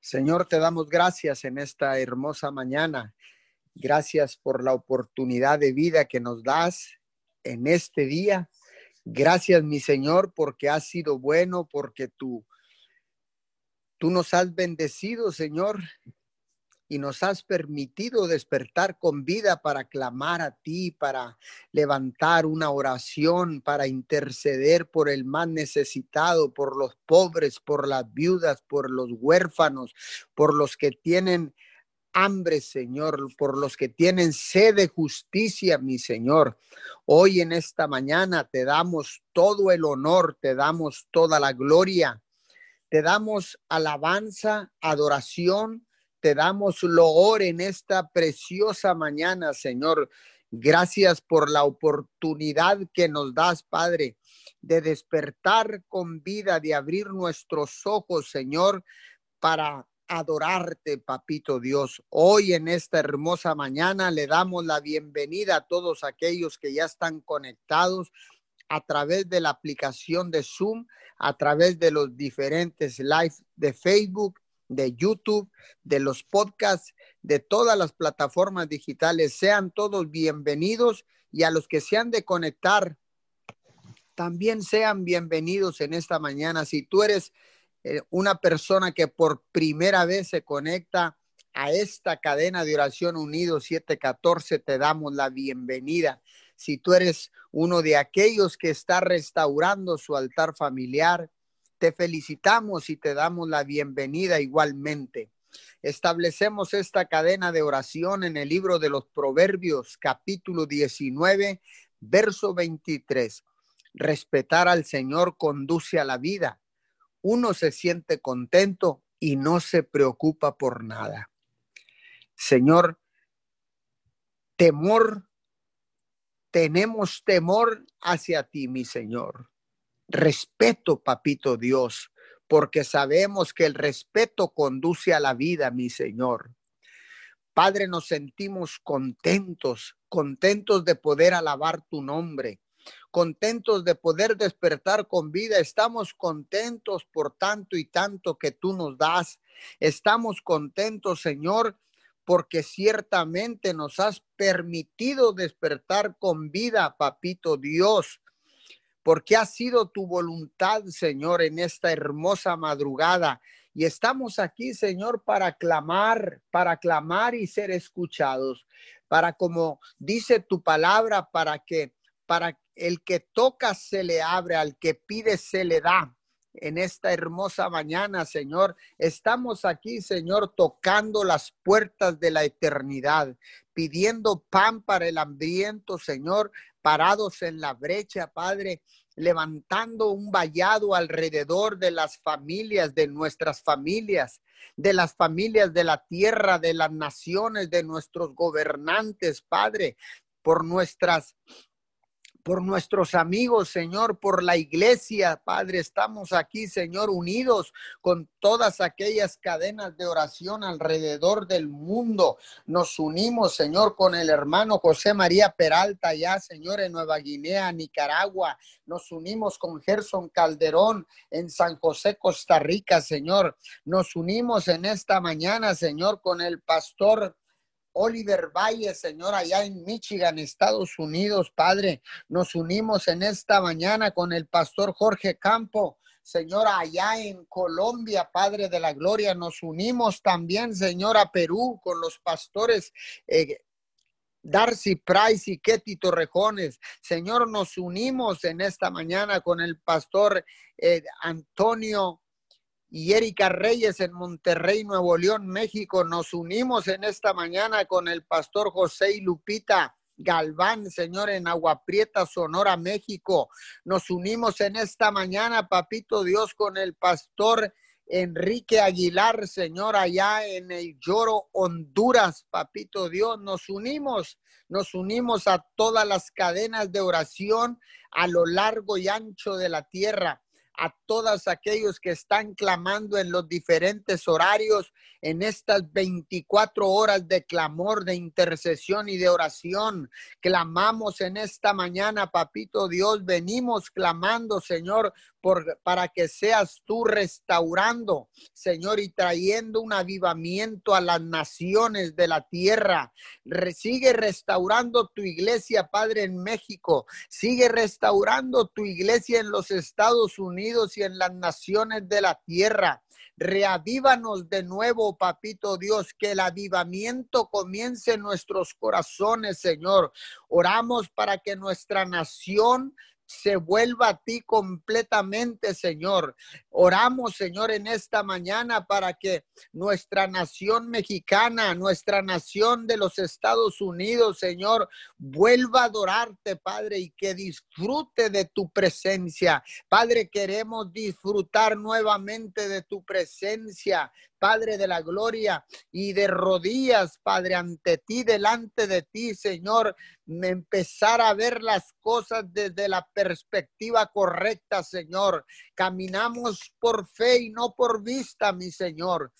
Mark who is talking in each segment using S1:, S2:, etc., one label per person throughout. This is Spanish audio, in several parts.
S1: Señor, te damos gracias en esta hermosa mañana. Gracias por la oportunidad de vida que nos das en este día. Gracias, mi Señor, porque has sido bueno, porque tú, tú nos has bendecido, Señor, y nos has permitido despertar con vida para clamar a ti, para levantar una oración, para interceder por el más necesitado, por los pobres, por las viudas, por los huérfanos, por los que tienen hambre, Señor, por los que tienen sed de justicia, mi Señor. Hoy en esta mañana te damos todo el honor, te damos toda la gloria, te damos alabanza, adoración te damos loor en esta preciosa mañana, Señor. Gracias por la oportunidad que nos das, Padre, de despertar con vida, de abrir nuestros ojos, Señor, para adorarte, papito Dios. Hoy en esta hermosa mañana le damos la bienvenida a todos aquellos que ya están conectados a través de la aplicación de Zoom, a través de los diferentes live de Facebook, de YouTube, de los podcasts, de todas las plataformas digitales. Sean todos bienvenidos y a los que se han de conectar, también sean bienvenidos en esta mañana. Si tú eres eh, una persona que por primera vez se conecta a esta cadena de oración unido 714, te damos la bienvenida. Si tú eres uno de aquellos que está restaurando su altar familiar, te felicitamos y te damos la bienvenida igualmente. Establecemos esta cadena de oración en el libro de los Proverbios, capítulo 19, verso 23. Respetar al Señor conduce a la vida. Uno se siente contento y no se preocupa por nada. Señor, temor, tenemos temor hacia ti, mi Señor respeto, papito Dios, porque sabemos que el respeto conduce a la vida, mi Señor. Padre, nos sentimos contentos, contentos de poder alabar tu nombre, contentos de poder despertar con vida. Estamos contentos por tanto y tanto que tú nos das. Estamos contentos, Señor, porque ciertamente nos has permitido despertar con vida, papito Dios porque ha sido tu voluntad, Señor, en esta hermosa madrugada. Y estamos aquí, Señor, para clamar, para clamar y ser escuchados, para como dice tu palabra, para que para el que toca se le abre, al que pide se le da. En esta hermosa mañana, Señor, estamos aquí, Señor, tocando las puertas de la eternidad, pidiendo pan para el hambriento, Señor, parados en la brecha, Padre, levantando un vallado alrededor de las familias, de nuestras familias, de las familias de la tierra, de las naciones, de nuestros gobernantes, Padre, por nuestras por nuestros amigos, Señor, por la iglesia, Padre. Estamos aquí, Señor, unidos con todas aquellas cadenas de oración alrededor del mundo. Nos unimos, Señor, con el hermano José María Peralta, ya, Señor, en Nueva Guinea, Nicaragua. Nos unimos con Gerson Calderón en San José, Costa Rica, Señor. Nos unimos en esta mañana, Señor, con el pastor Oliver Valle, Señor, allá en Michigan, Estados Unidos, Padre. Nos unimos en esta mañana con el pastor Jorge Campo. Señor, allá en Colombia, Padre de la Gloria, nos unimos también, Señor, a Perú con los pastores eh, Darcy Price y Ketty Torrejones. Señor, nos unimos en esta mañana con el pastor eh, Antonio y Erika Reyes en Monterrey, Nuevo León, México. Nos unimos en esta mañana con el pastor José y Lupita. Galván, Señor, en Agua Prieta, Sonora, México. Nos unimos en esta mañana, Papito Dios, con el pastor Enrique Aguilar, Señor, allá en el Lloro, Honduras, Papito Dios. Nos unimos, nos unimos a todas las cadenas de oración a lo largo y ancho de la tierra a todos aquellos que están clamando en los diferentes horarios, en estas 24 horas de clamor, de intercesión y de oración. Clamamos en esta mañana, papito Dios, venimos clamando, Señor, para que seas tú restaurando, Señor, y trayendo un avivamiento a las naciones de la tierra. sigue restaurando tu iglesia, Padre, en México. Sigue restaurando tu iglesia en los Estados Unidos y en las naciones de la tierra. Reavívanos de nuevo, papito Dios, que el avivamiento comience en nuestros corazones, Señor. Oramos para que nuestra nación se vuelva a ti completamente, Señor. Oramos, Señor, en esta mañana para que nuestra nación mexicana, nuestra nación de los Estados Unidos, Señor, vuelva a adorarte, Padre, y que disfrute de tu presencia. Padre, queremos disfrutar nuevamente de tu presencia. Padre de la gloria, y de rodillas, Padre, ante ti, delante de ti, Señor, empezar a ver las cosas desde la perspectiva correcta, Señor. Caminamos por fe y no por vista, mi Señor.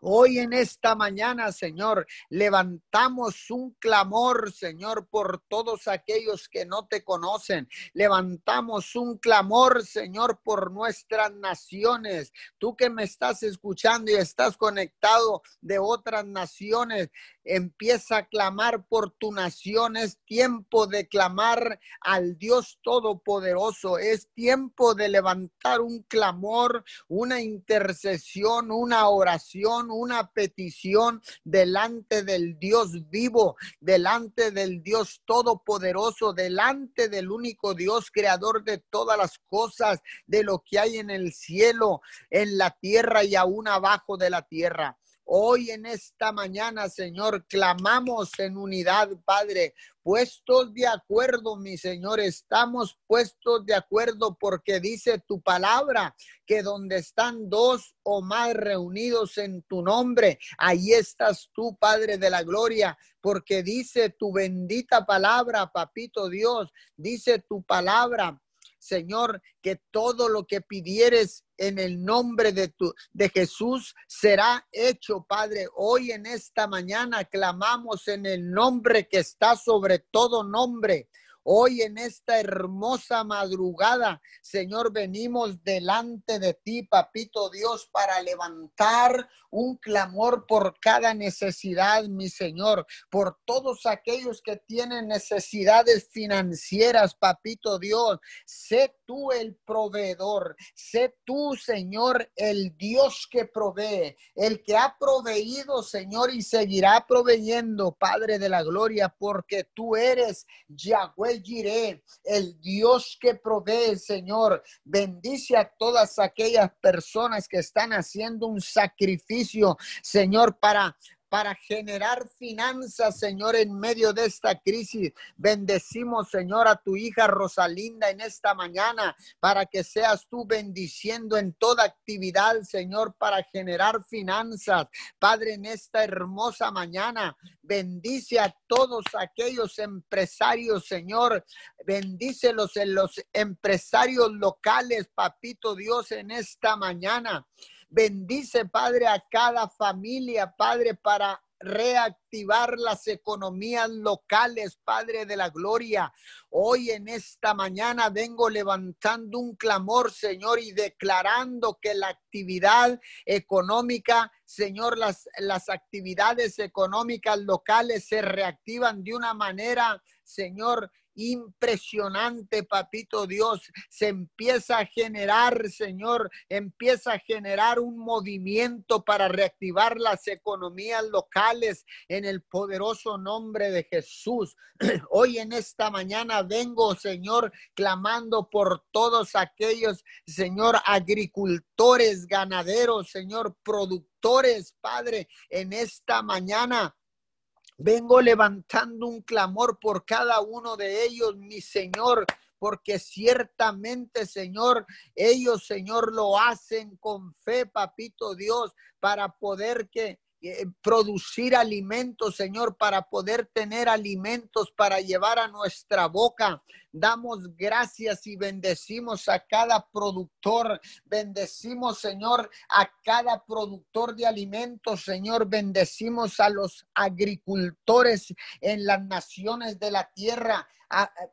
S1: Hoy en esta mañana, Señor, levantamos un clamor, Señor, por todos aquellos que no te conocen. Levantamos un clamor, Señor, por nuestras naciones. Tú que me estás escuchando y estás conectado de otras naciones, empieza a clamar por tu nación. Es tiempo de clamar al Dios Todopoderoso. Es tiempo de levantar un clamor, una intercesión, una oración, una petición delante del Dios vivo, delante del Dios Todopoderoso, delante del único Dios creador de todas las cosas, de lo que hay en el cielo, en la tierra y aún abajo de la tierra. Hoy en esta mañana, Señor, clamamos en unidad, Padre, puestos de acuerdo, mi Señor, estamos puestos de acuerdo porque dice tu palabra que donde están dos o más reunidos en tu nombre, ahí estás tú, Padre de la Gloria, porque dice tu bendita palabra, Papito Dios, dice tu palabra Señor, que todo lo que pidieres en el nombre de tu de Jesús será hecho, Padre. Hoy en esta mañana clamamos en el nombre que está sobre todo nombre. Hoy en esta hermosa madrugada, Señor, venimos delante de ti, papito Dios, para levantar un clamor por cada necesidad, mi Señor, por todos aquellos que tienen necesidades financieras, papito Dios. Sé tú el proveedor, sé tú, Señor, el Dios que provee, el que ha proveído, Señor, y seguirá proveyendo, Padre de la Gloria, porque tú eres Yahweh Jireh, el Dios que provee, Señor. Bendice a todas aquellas personas que están haciendo un sacrificio, Señor, para para generar finanzas, Señor, en medio de esta crisis. Bendecimos, Señor, a tu hija Rosalinda en esta mañana para que seas tú bendiciendo en toda actividad, Señor, para generar finanzas. Padre, en esta hermosa mañana, bendice a todos aquellos empresarios, Señor. Bendícelos en los empresarios locales, papito Dios, en esta mañana. Bendice, Padre, a cada familia, Padre, para reactivar las economías locales, Padre de la Gloria. Hoy en esta mañana vengo levantando un clamor, Señor, y declarando que la actividad económica, Señor, las, las actividades económicas locales se reactivan de una manera, Señor, impresionante, papito Dios. Se empieza a generar, Señor, empieza a generar un movimiento para reactivar las economías locales en el poderoso nombre de Jesús. Hoy en esta mañana vengo, Señor, clamando por todos aquellos, Señor, agricultores, ganaderos, Señor, productores, Padre, en esta mañana Vengo levantando un clamor por cada uno de ellos, mi Señor, porque ciertamente, Señor, ellos, Señor, lo hacen con fe, papito Dios, para poder que producir alimentos, Señor, para poder tener alimentos para llevar a nuestra boca. Damos gracias y bendecimos a cada productor. Bendecimos, Señor, a cada productor de alimentos, Señor. Bendecimos a los agricultores en las naciones de la tierra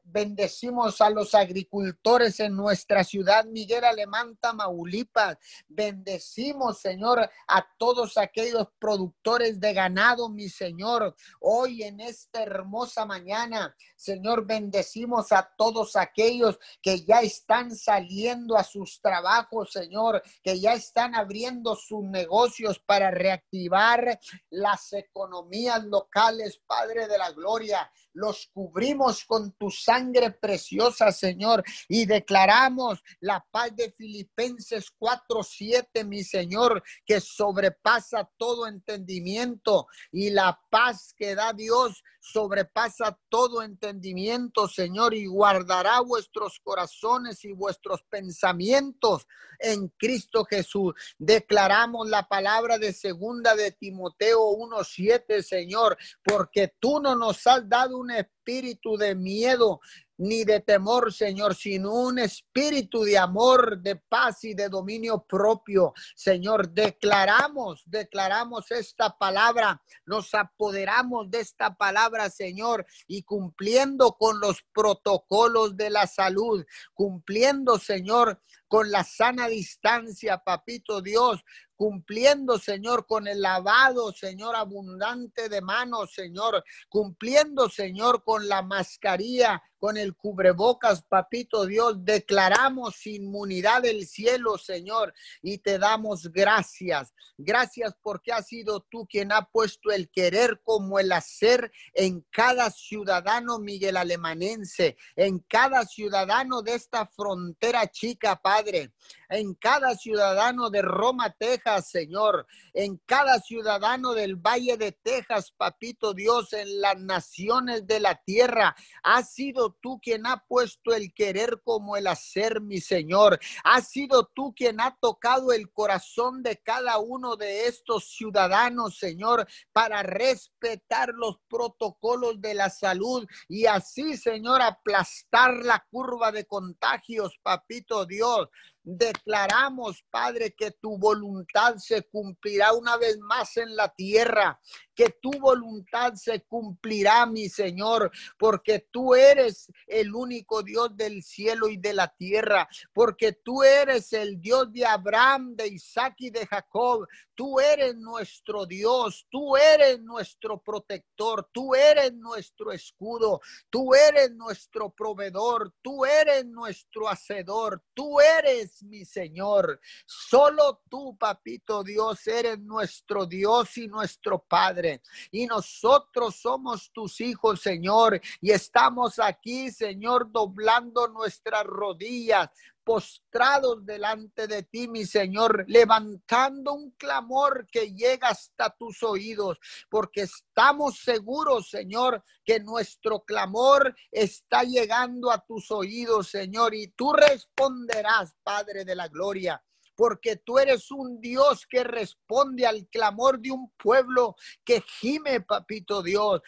S1: bendecimos a los agricultores en nuestra ciudad, Miguel Alemán, Tamaulipas. Bendecimos, Señor, a todos aquellos productores de ganado, mi Señor. Hoy en esta hermosa mañana, Señor, bendecimos a todos aquellos que ya están saliendo a sus trabajos, Señor, que ya están abriendo sus negocios para reactivar las economías locales, Padre de la Gloria los cubrimos con tu sangre preciosa, Señor, y declaramos la paz de Filipenses 4:7, mi Señor, que sobrepasa todo entendimiento y la paz que da Dios sobrepasa todo entendimiento, Señor, y guardará vuestros corazones y vuestros pensamientos en Cristo Jesús. Declaramos la palabra de segunda de Timoteo 1:7, Señor, porque tú no nos has dado un espíritu de miedo, ni de temor, Señor, sino un espíritu de amor, de paz y de dominio propio. Señor, declaramos, declaramos esta palabra, nos apoderamos de esta palabra, Señor, y cumpliendo con los protocolos de la salud, cumpliendo, Señor, con la sana distancia, papito Dios, cumpliendo, Señor, con el lavado, Señor, abundante de manos, Señor, cumpliendo, Señor, con la mascarilla, con el cubrebocas, papito Dios, declaramos inmunidad del cielo, Señor, y te damos gracias. Gracias porque has sido tú quien ha puesto el querer como el hacer en cada ciudadano Miguel Alemanense, en cada ciudadano de esta frontera chica, Padre en cada ciudadano de Roma, Texas, Señor, en cada ciudadano del Valle de Texas, Papito Dios, en las naciones de la tierra. Has sido tú quien ha puesto el querer como el hacer, mi Señor. Has sido tú quien ha tocado el corazón de cada uno de estos ciudadanos, Señor, para respetar los protocolos de la salud y así, Señor, aplastar la curva de contagios, Papito Dios. Declaramos, Padre, que tu voluntad se cumplirá una vez más en la tierra, que tu voluntad se cumplirá, mi Señor, porque tú eres el único Dios del cielo y de la tierra, porque tú eres el Dios de Abraham, de Isaac y de Jacob. Tú eres nuestro Dios, tú eres nuestro protector, tú eres nuestro escudo, tú eres nuestro proveedor, tú eres nuestro hacedor, tú eres mi Señor. Solo tú, papito Dios, eres nuestro Dios y nuestro Padre. Y nosotros somos tus hijos, Señor. Y estamos aquí, Señor, doblando nuestras rodillas postrados delante de ti, mi Señor, levantando un clamor que llega hasta tus oídos, porque estamos seguros, Señor, que nuestro clamor está llegando a tus oídos, Señor, y tú responderás, Padre de la Gloria porque tú eres un Dios que responde al clamor de un pueblo que gime, papito Dios.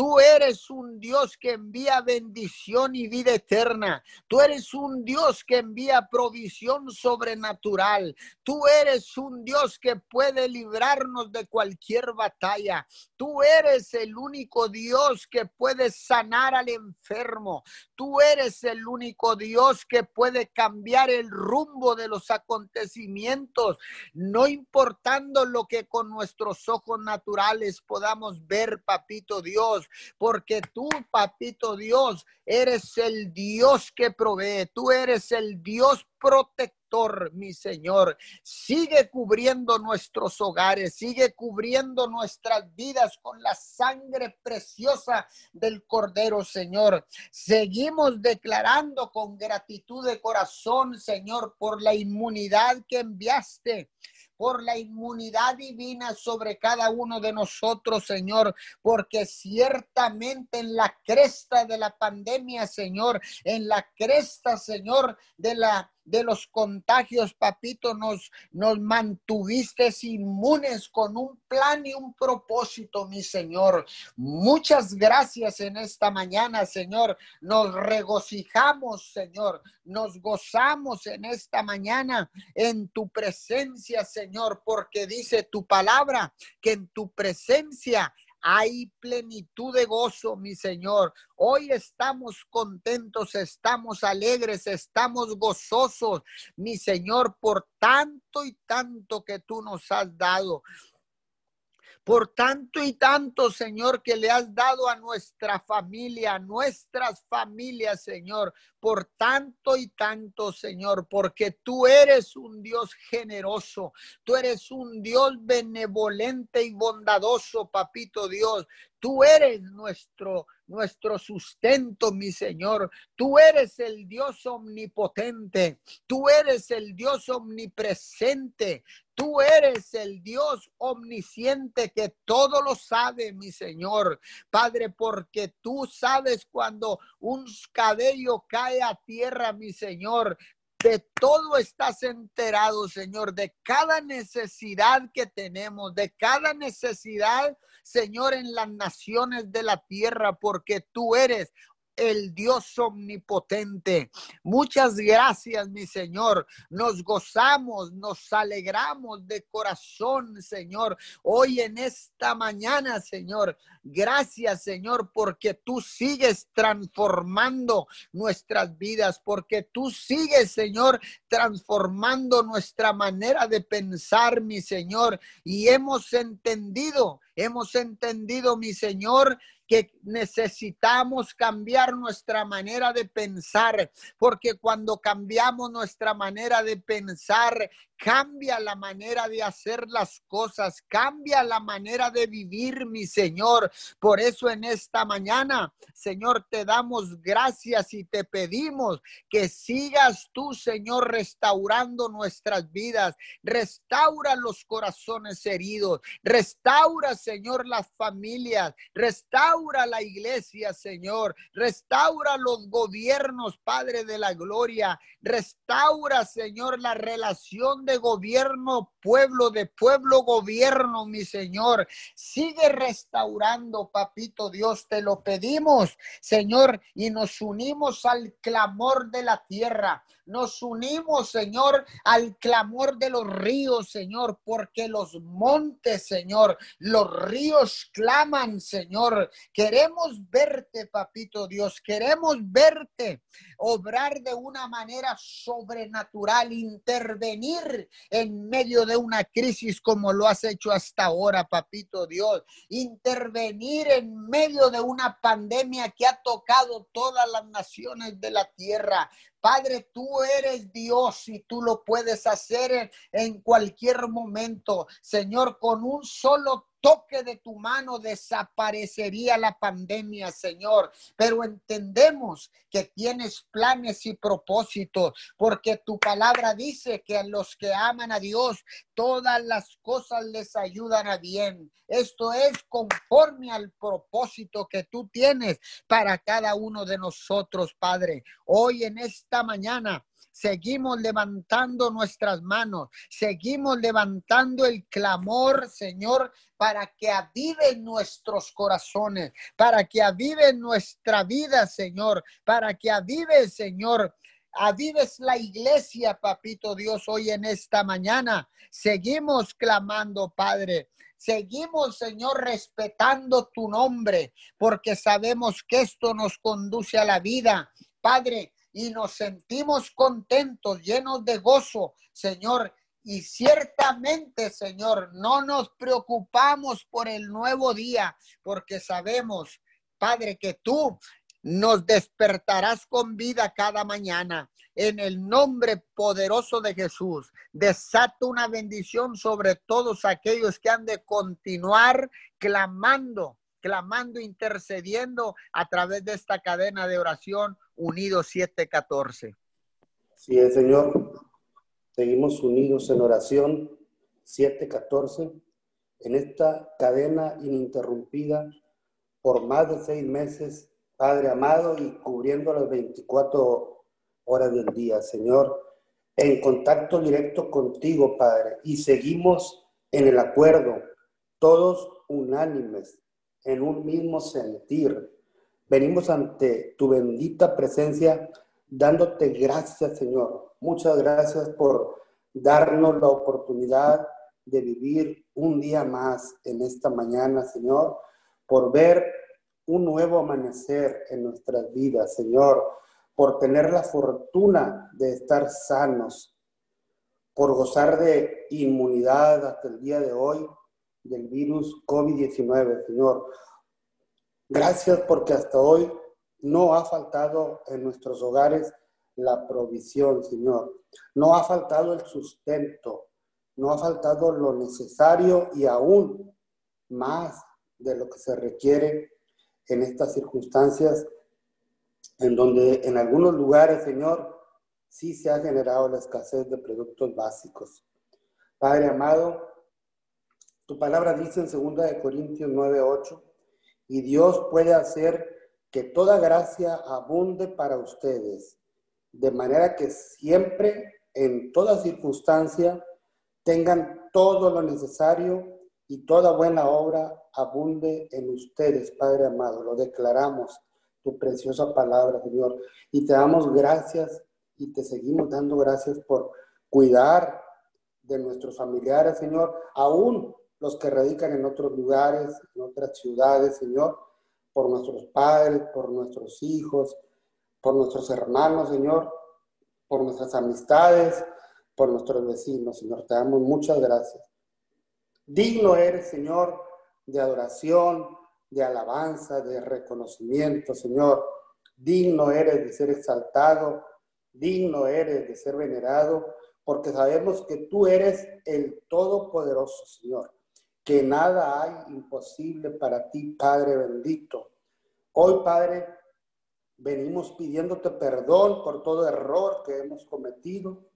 S1: Tú eres un Dios que envía bendición y vida eterna. Tú eres un Dios que envía provisión sobrenatural. Tú eres un Dios que puede librarnos de cualquier batalla. Tú eres el único Dios que puede sanar al enfermo. Tú eres el único Dios que puede cambiar el rumbo de los acontecimientos, no importando lo que con nuestros ojos naturales podamos ver, papito Dios porque tú, papito Dios, eres el Dios que provee, tú eres el Dios protector, mi Señor. Sigue cubriendo nuestros hogares, sigue cubriendo nuestras vidas con la sangre preciosa del Cordero, Señor. Seguimos declarando con gratitud de corazón, Señor, por la inmunidad que enviaste por la inmunidad divina sobre cada uno de nosotros, Señor, porque ciertamente en la cresta de la pandemia, Señor, en la cresta, Señor, de la de los contagios, papito, nos, nos mantuviste inmunes con un plan y un propósito, mi Señor. Muchas gracias en esta mañana, Señor. Nos regocijamos, Señor. Nos gozamos en esta mañana en tu presencia, Señor, porque dice tu palabra que en tu presencia hay plenitud de gozo, mi Señor. Hoy estamos contentos, estamos alegres, estamos gozosos, mi Señor, por tanto y tanto que tú nos has dado por tanto y tanto, Señor, que le has dado a nuestra familia, a nuestras familias, Señor, por tanto y tanto, Señor, porque tú eres un Dios generoso, tú eres un Dios benevolente y bondadoso, papito Dios. Tú eres nuestro nuestro sustento, mi Señor. Tú eres el Dios omnipotente. Tú eres el Dios omnipresente. Tú eres el Dios omnisciente que todo lo sabe, mi Señor. Padre, porque tú sabes cuando un cabello cae a tierra, mi Señor. De todo estás enterado, Señor, de cada necesidad que tenemos, de cada necesidad Señor, en las naciones de la tierra, porque tú eres el Dios omnipotente. Muchas gracias, mi Señor. Nos gozamos, nos alegramos de corazón, Señor, hoy en esta mañana, Señor. Gracias, Señor, porque tú sigues transformando nuestras vidas, porque tú sigues, Señor, transformando nuestra manera de pensar, mi Señor. Y hemos entendido, hemos entendido, mi Señor, que necesitamos cambiar nuestra manera de pensar, porque cuando cambiamos nuestra manera de pensar, Cambia la manera de hacer las cosas, cambia la manera de vivir, mi Señor. Por eso en esta mañana, Señor, te damos gracias y te pedimos que sigas tú, Señor, restaurando nuestras vidas. Restaura los corazones heridos. Restaura, Señor, las familias. Restaura la iglesia, Señor. Restaura los gobiernos, Padre de la Gloria. Restaura, Señor, la relación de gobierno, pueblo de pueblo, gobierno, mi Señor. Sigue restaurando, papito Dios, te lo pedimos, Señor, y nos unimos al clamor de la tierra. Nos unimos, Señor, al clamor de los ríos, Señor, porque los montes, Señor, los ríos claman, Señor. Queremos verte, papito Dios, queremos verte obrar de una manera sobrenatural, intervenir en medio de una crisis como lo has hecho hasta ahora, papito Dios. Intervenir en medio de una pandemia que ha tocado todas las naciones de la tierra. Padre, tú eres Dios y tú lo puedes hacer en, cualquier momento. Señor, con un solo toque de tu mano desaparecería la pandemia, Señor. Pero entendemos que tienes planes y propósitos, porque tu palabra dice que a los que aman a Dios, todas las cosas les ayudan a bien. Esto es conforme al propósito que tú tienes para cada uno de nosotros, Padre. Hoy en esta mañana seguimos levantando nuestras manos, seguimos levantando el clamor, Señor, para que avive nuestros corazones, para que avive nuestra vida, Señor, para que avive, Señor, avives la iglesia, papito Dios, hoy en esta mañana. Seguimos clamando, Padre. Seguimos, Señor, respetando tu nombre, porque sabemos que esto nos conduce a la vida. Padre, y nos sentimos contentos, llenos de gozo, Señor. Y ciertamente, Señor, no nos preocupamos por el nuevo día, porque sabemos, Padre, que tú nos despertarás con vida cada mañana. En el nombre poderoso de Jesús, desato una bendición sobre todos aquellos que han de continuar clamando clamando, intercediendo a través de esta cadena de oración Unidos 714.
S2: Sí, Señor. Seguimos unidos en oración 714 en esta cadena ininterrumpida por más de seis meses, Padre amado, y cubriendo las 24 horas del día. Señor, en contacto directo contigo, Padre, y seguimos en el acuerdo, todos unánimes, en un mismo sentir. Venimos ante tu bendita presencia dándote gracias, Señor. Muchas gracias por darnos la oportunidad de vivir un día más en esta mañana, Señor, por ver un nuevo amanecer en nuestras vidas, Señor, por tener la fortuna de estar sanos, por gozar de inmunidad hasta el día de hoy del virus COVID-19, Señor. Gracias porque hasta hoy no ha faltado en nuestros hogares la provisión, Señor. No ha faltado el sustento, no ha faltado lo necesario y aún más de lo que se requiere en estas circunstancias en donde en algunos lugares, Señor, sí se ha generado la escasez de productos básicos. Padre amado, tu palabra dice en 2 Corintios 9:8, y Dios puede hacer que toda gracia abunde para ustedes, de manera que siempre, en toda circunstancia, tengan todo lo necesario y toda buena obra abunde en ustedes, Padre amado. Lo declaramos, tu preciosa palabra, Señor. Y te damos gracias y te seguimos dando gracias por cuidar de nuestros familiares, Señor, aún los que radican en otros lugares, en otras ciudades, Señor, por nuestros padres, por nuestros hijos, por nuestros hermanos, Señor, por nuestras amistades, por nuestros vecinos, Señor. Te damos muchas gracias. Digno eres, Señor, de adoración, de alabanza, de reconocimiento, Señor. Digno eres de ser exaltado, digno eres de ser venerado, porque sabemos que tú eres el Todopoderoso, Señor, que nada hay imposible para ti, Padre bendito. Hoy, Padre, venimos pidiéndote perdón por todo error que hemos cometido,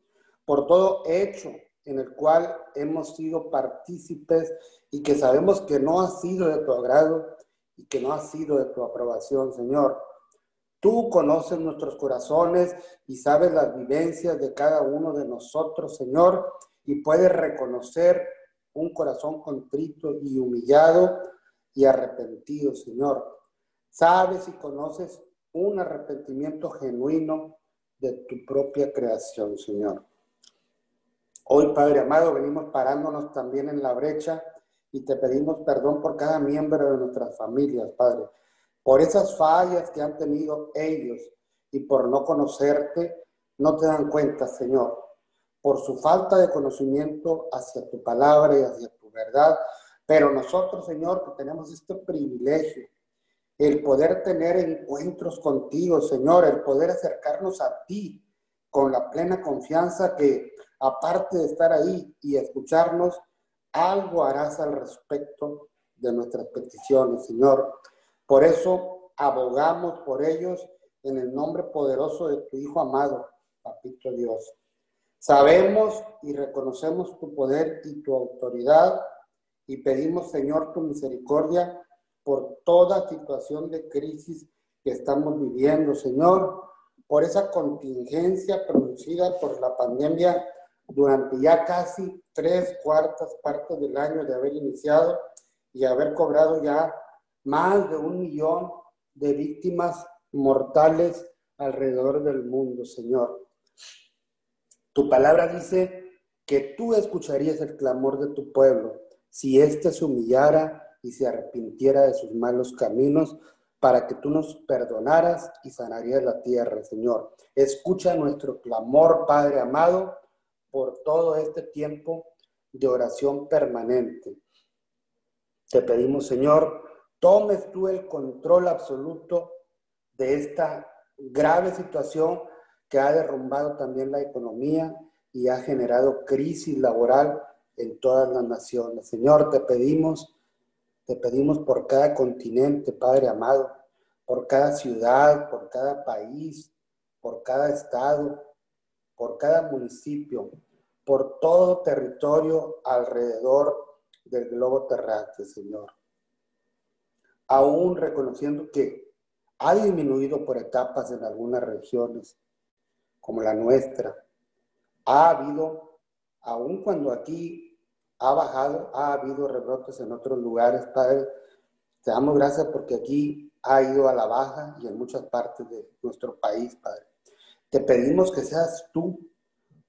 S2: por todo hecho en el cual hemos sido partícipes y que sabemos que no ha sido de tu agrado y que no ha sido de tu aprobación, Señor. Tú conoces nuestros corazones y sabes las vivencias de cada uno de nosotros, Señor, y puedes reconocer un corazón contrito y humillado y arrepentido, Señor. Sabes y conoces un arrepentimiento genuino de tu propia creación, Señor. Hoy, Padre amado, venimos parándonos también en la brecha y te pedimos perdón por cada miembro de nuestras familias, Padre, por esas fallas que han tenido ellos y por no conocerte, no te dan cuenta, Señor, por su falta de conocimiento hacia tu palabra y hacia tu verdad. Pero nosotros, Señor, que tenemos este privilegio, el poder tener encuentros contigo, Señor, el poder acercarnos a ti con la plena confianza que aparte de estar ahí y escucharnos, algo harás al respecto de nuestras peticiones, Señor. Por eso abogamos por ellos en el nombre poderoso de tu Hijo amado, Papito Dios. Sabemos y reconocemos tu poder y tu autoridad y pedimos, Señor, tu misericordia por toda situación de crisis que estamos viviendo, Señor, por esa contingencia producida por la pandemia durante ya casi tres cuartas partes del año de haber iniciado y haber cobrado ya más de un millón de víctimas mortales alrededor del mundo, Señor. Tu palabra dice que tú escucharías el clamor de tu pueblo si éste se humillara y se arrepintiera de sus malos caminos para que tú nos perdonaras y sanarías la tierra, Señor. Escucha nuestro clamor, Padre amado, por todo este tiempo de oración permanente. Te pedimos, Señor, tomes tú el control absoluto de esta grave situación que ha derrumbado también la economía y ha generado crisis laboral en todas las naciones. Señor, te pedimos, te pedimos por cada continente, Padre amado, por cada ciudad, por cada país, por cada estado, por cada municipio, por todo territorio alrededor del globo terráqueo, Señor. Aún reconociendo que ha disminuido por etapas en algunas regiones, como la nuestra, Ha habido, aun cuando aquí ha bajado, ha habido rebrotes en otros lugares, Padre. Te damos gracias porque aquí ha ido a la baja y en muchas partes de nuestro país, Padre. Te pedimos que seas tú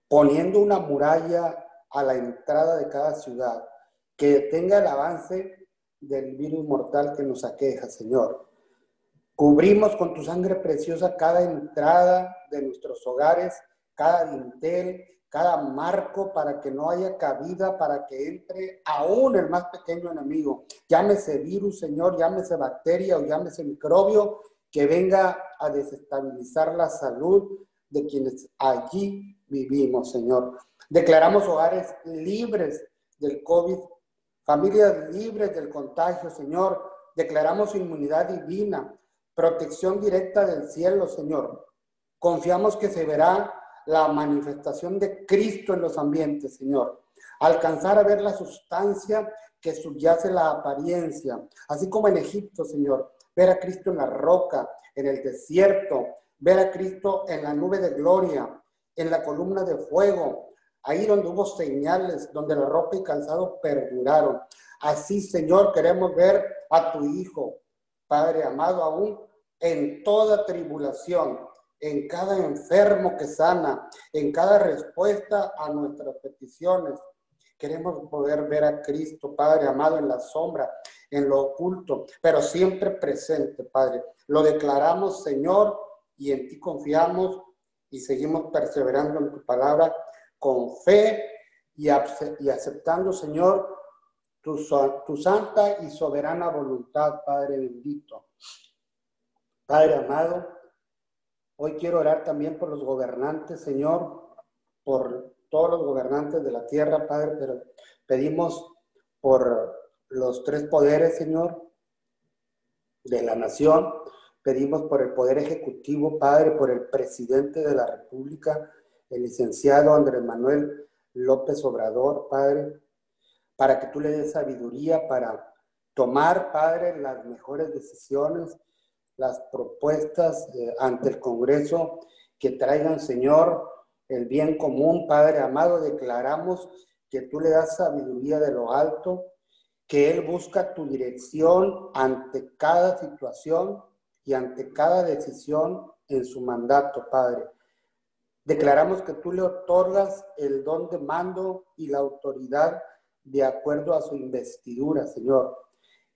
S2: poniendo una muralla a la entrada de cada ciudad, que tenga el avance del virus mortal que nos aqueja, Señor. Cubrimos con tu sangre preciosa cada entrada de nuestros hogares, cada dintel, cada marco para que no haya cabida, para que entre aún el más pequeño enemigo. Llámese virus, Señor, llámese bacteria o llámese microbio, que venga a desestabilizar la salud de quienes allí vivimos, Señor. Declaramos hogares libres del COVID, familias libres del contagio, Señor. Declaramos inmunidad divina, protección directa del cielo, Señor. Confiamos que se verá la manifestación de Cristo en los ambientes, Señor. Alcanzar a ver la sustancia que subyace la apariencia, así como en Egipto, Señor. Ver a Cristo en la roca, en el desierto, ver a Cristo en la nube de gloria, en la columna de fuego, ahí donde hubo señales, donde la ropa y calzado perduraron. Así, Señor, queremos ver a tu Hijo, Padre amado aún, en toda tribulación, en cada enfermo que sana, en cada respuesta a nuestras peticiones. Queremos poder ver a Cristo, Padre amado, en la sombra, en lo oculto, pero siempre presente, Padre. Lo declaramos, Señor, y en ti confiamos y seguimos perseverando en tu palabra con fe y, aceptando, Señor, tu, santa y soberana voluntad, Padre bendito. Padre amado, Hoy quiero orar también por los gobernantes, Señor, por todos los gobernantes de la tierra, Padre, pero pedimos por los tres poderes, Señor, de la nación. Pedimos por el Poder Ejecutivo, Padre, por el presidente de la República, el licenciado Andrés Manuel López Obrador, Padre, para que tú le des sabiduría para tomar, Padre, las mejores decisiones las propuestas eh, ante el Congreso que traigan, Señor, el bien común, Padre amado, declaramos que tú le das sabiduría de lo alto, que Él busca tu dirección ante cada situación y ante cada decisión en su mandato, Padre. Declaramos que tú le otorgas el don de mando y la autoridad de acuerdo a su investidura, Señor.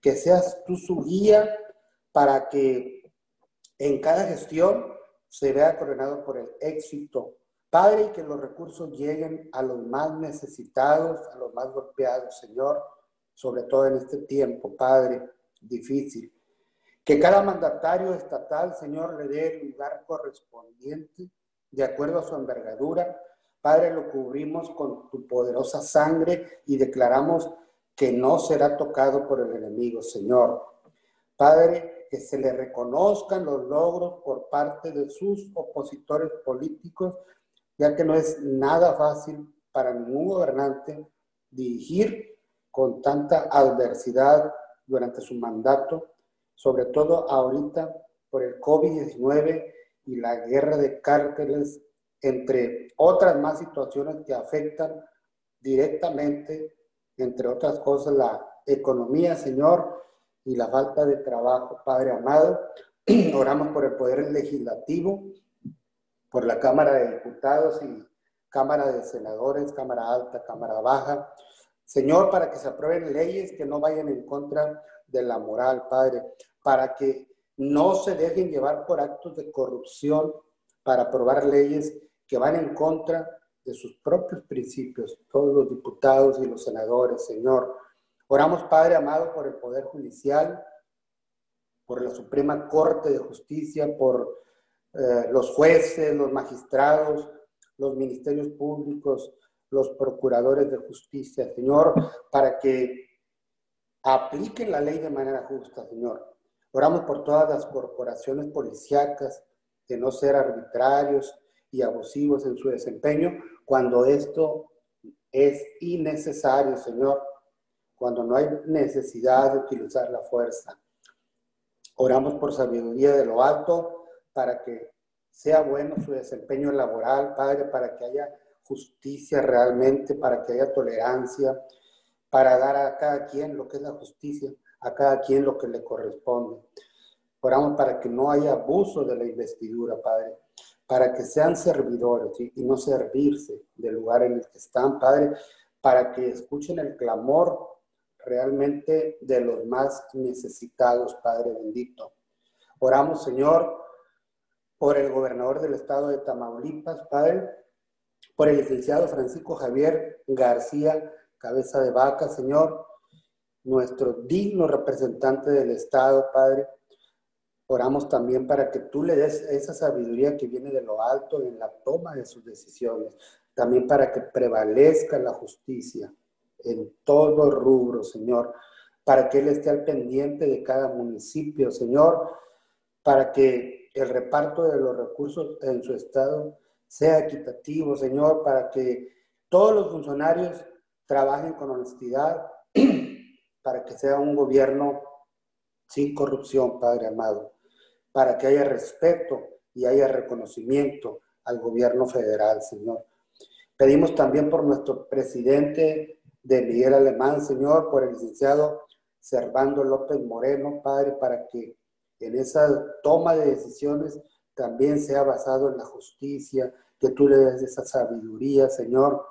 S2: Que seas tú su guía para que en cada gestión se vea coronado por el éxito. Padre, y que los recursos lleguen a los más necesitados, a los más golpeados, Señor, sobre todo en este tiempo, Padre, difícil. Que cada mandatario estatal, Señor, le dé el lugar correspondiente de acuerdo a su envergadura. Padre, lo cubrimos con tu poderosa sangre y declaramos que no será tocado por el enemigo, Señor. Padre, que se le reconozcan los logros por parte de sus opositores políticos, ya que no es nada fácil para ningún gobernante dirigir con tanta adversidad durante su mandato, sobre todo ahorita por el COVID-19 y la guerra de cárteles, entre otras más situaciones que afectan directamente, entre otras cosas, la economía, Señor, y la falta de trabajo. Padre amado, oramos por el Poder Legislativo, por la Cámara de Diputados y Cámara de Senadores, Cámara Alta, Cámara Baja. Señor, para que se aprueben leyes que no vayan en contra de la moral, Padre, para que no se dejen llevar por actos de corrupción para aprobar leyes que van en contra de sus propios principios, todos los diputados y los senadores, Señor. Oramos, Padre amado, por el Poder Judicial, por la Suprema Corte de Justicia, por eh, los jueces, los magistrados, los ministerios públicos, los procuradores de justicia, Señor, para que apliquen la ley de manera justa, Señor. Oramos por todas las corporaciones policíacas de no ser arbitrarios y abusivos en su desempeño cuando esto es innecesario, Señor cuando no hay necesidad de utilizar la fuerza. Oramos por sabiduría de lo alto para que sea bueno su desempeño laboral, Padre, para que haya justicia realmente, para que haya tolerancia, para dar a cada quien lo que es la justicia, a cada quien lo que le corresponde. Oramos para que no haya abuso de la investidura, Padre, para que sean servidores y no servirse del lugar en el que están, Padre, para que escuchen el clamor realmente de los más necesitados, Padre bendito. Oramos, Señor, por el gobernador del estado de Tamaulipas, Padre, por el licenciado Francisco Javier García, cabeza de vaca, Señor, nuestro digno representante del estado, Padre. Oramos también para que tú le des esa sabiduría que viene de lo alto en la toma de sus decisiones, también para que prevalezca la justicia en todo rubro, Señor, para que Él esté al pendiente de cada municipio, Señor, para que el reparto de los recursos en su estado sea equitativo, Señor, para que todos los funcionarios trabajen con honestidad, para que sea un gobierno sin corrupción, Padre amado, para que haya respeto y haya reconocimiento al gobierno federal, Señor. Pedimos también por nuestro presidente de Miguel Alemán, Señor, por el licenciado Servando López Moreno, Padre, para que en esa toma de decisiones también sea basado en la justicia, que tú le des esa sabiduría, Señor,